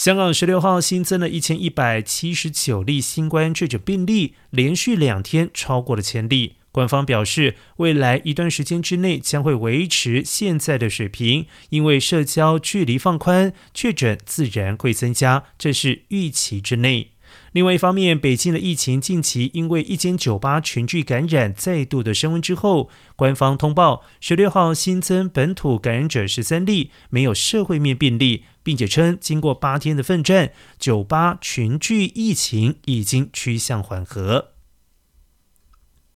香港十六号新增了一千一百七十九例新冠确诊病例，连续两天超过了千例。官方表示，未来一段时间之内将会维持现在的水平，因为社交距离放宽，确诊自然会增加，这是预期之内。另外一方面，北京的疫情近期因为一间酒吧群聚感染再度的升温之后，官方通报十六号新增本土感染者十三例，没有社会面病例，并且称经过八天的奋战，酒吧群聚疫情已经趋向缓和。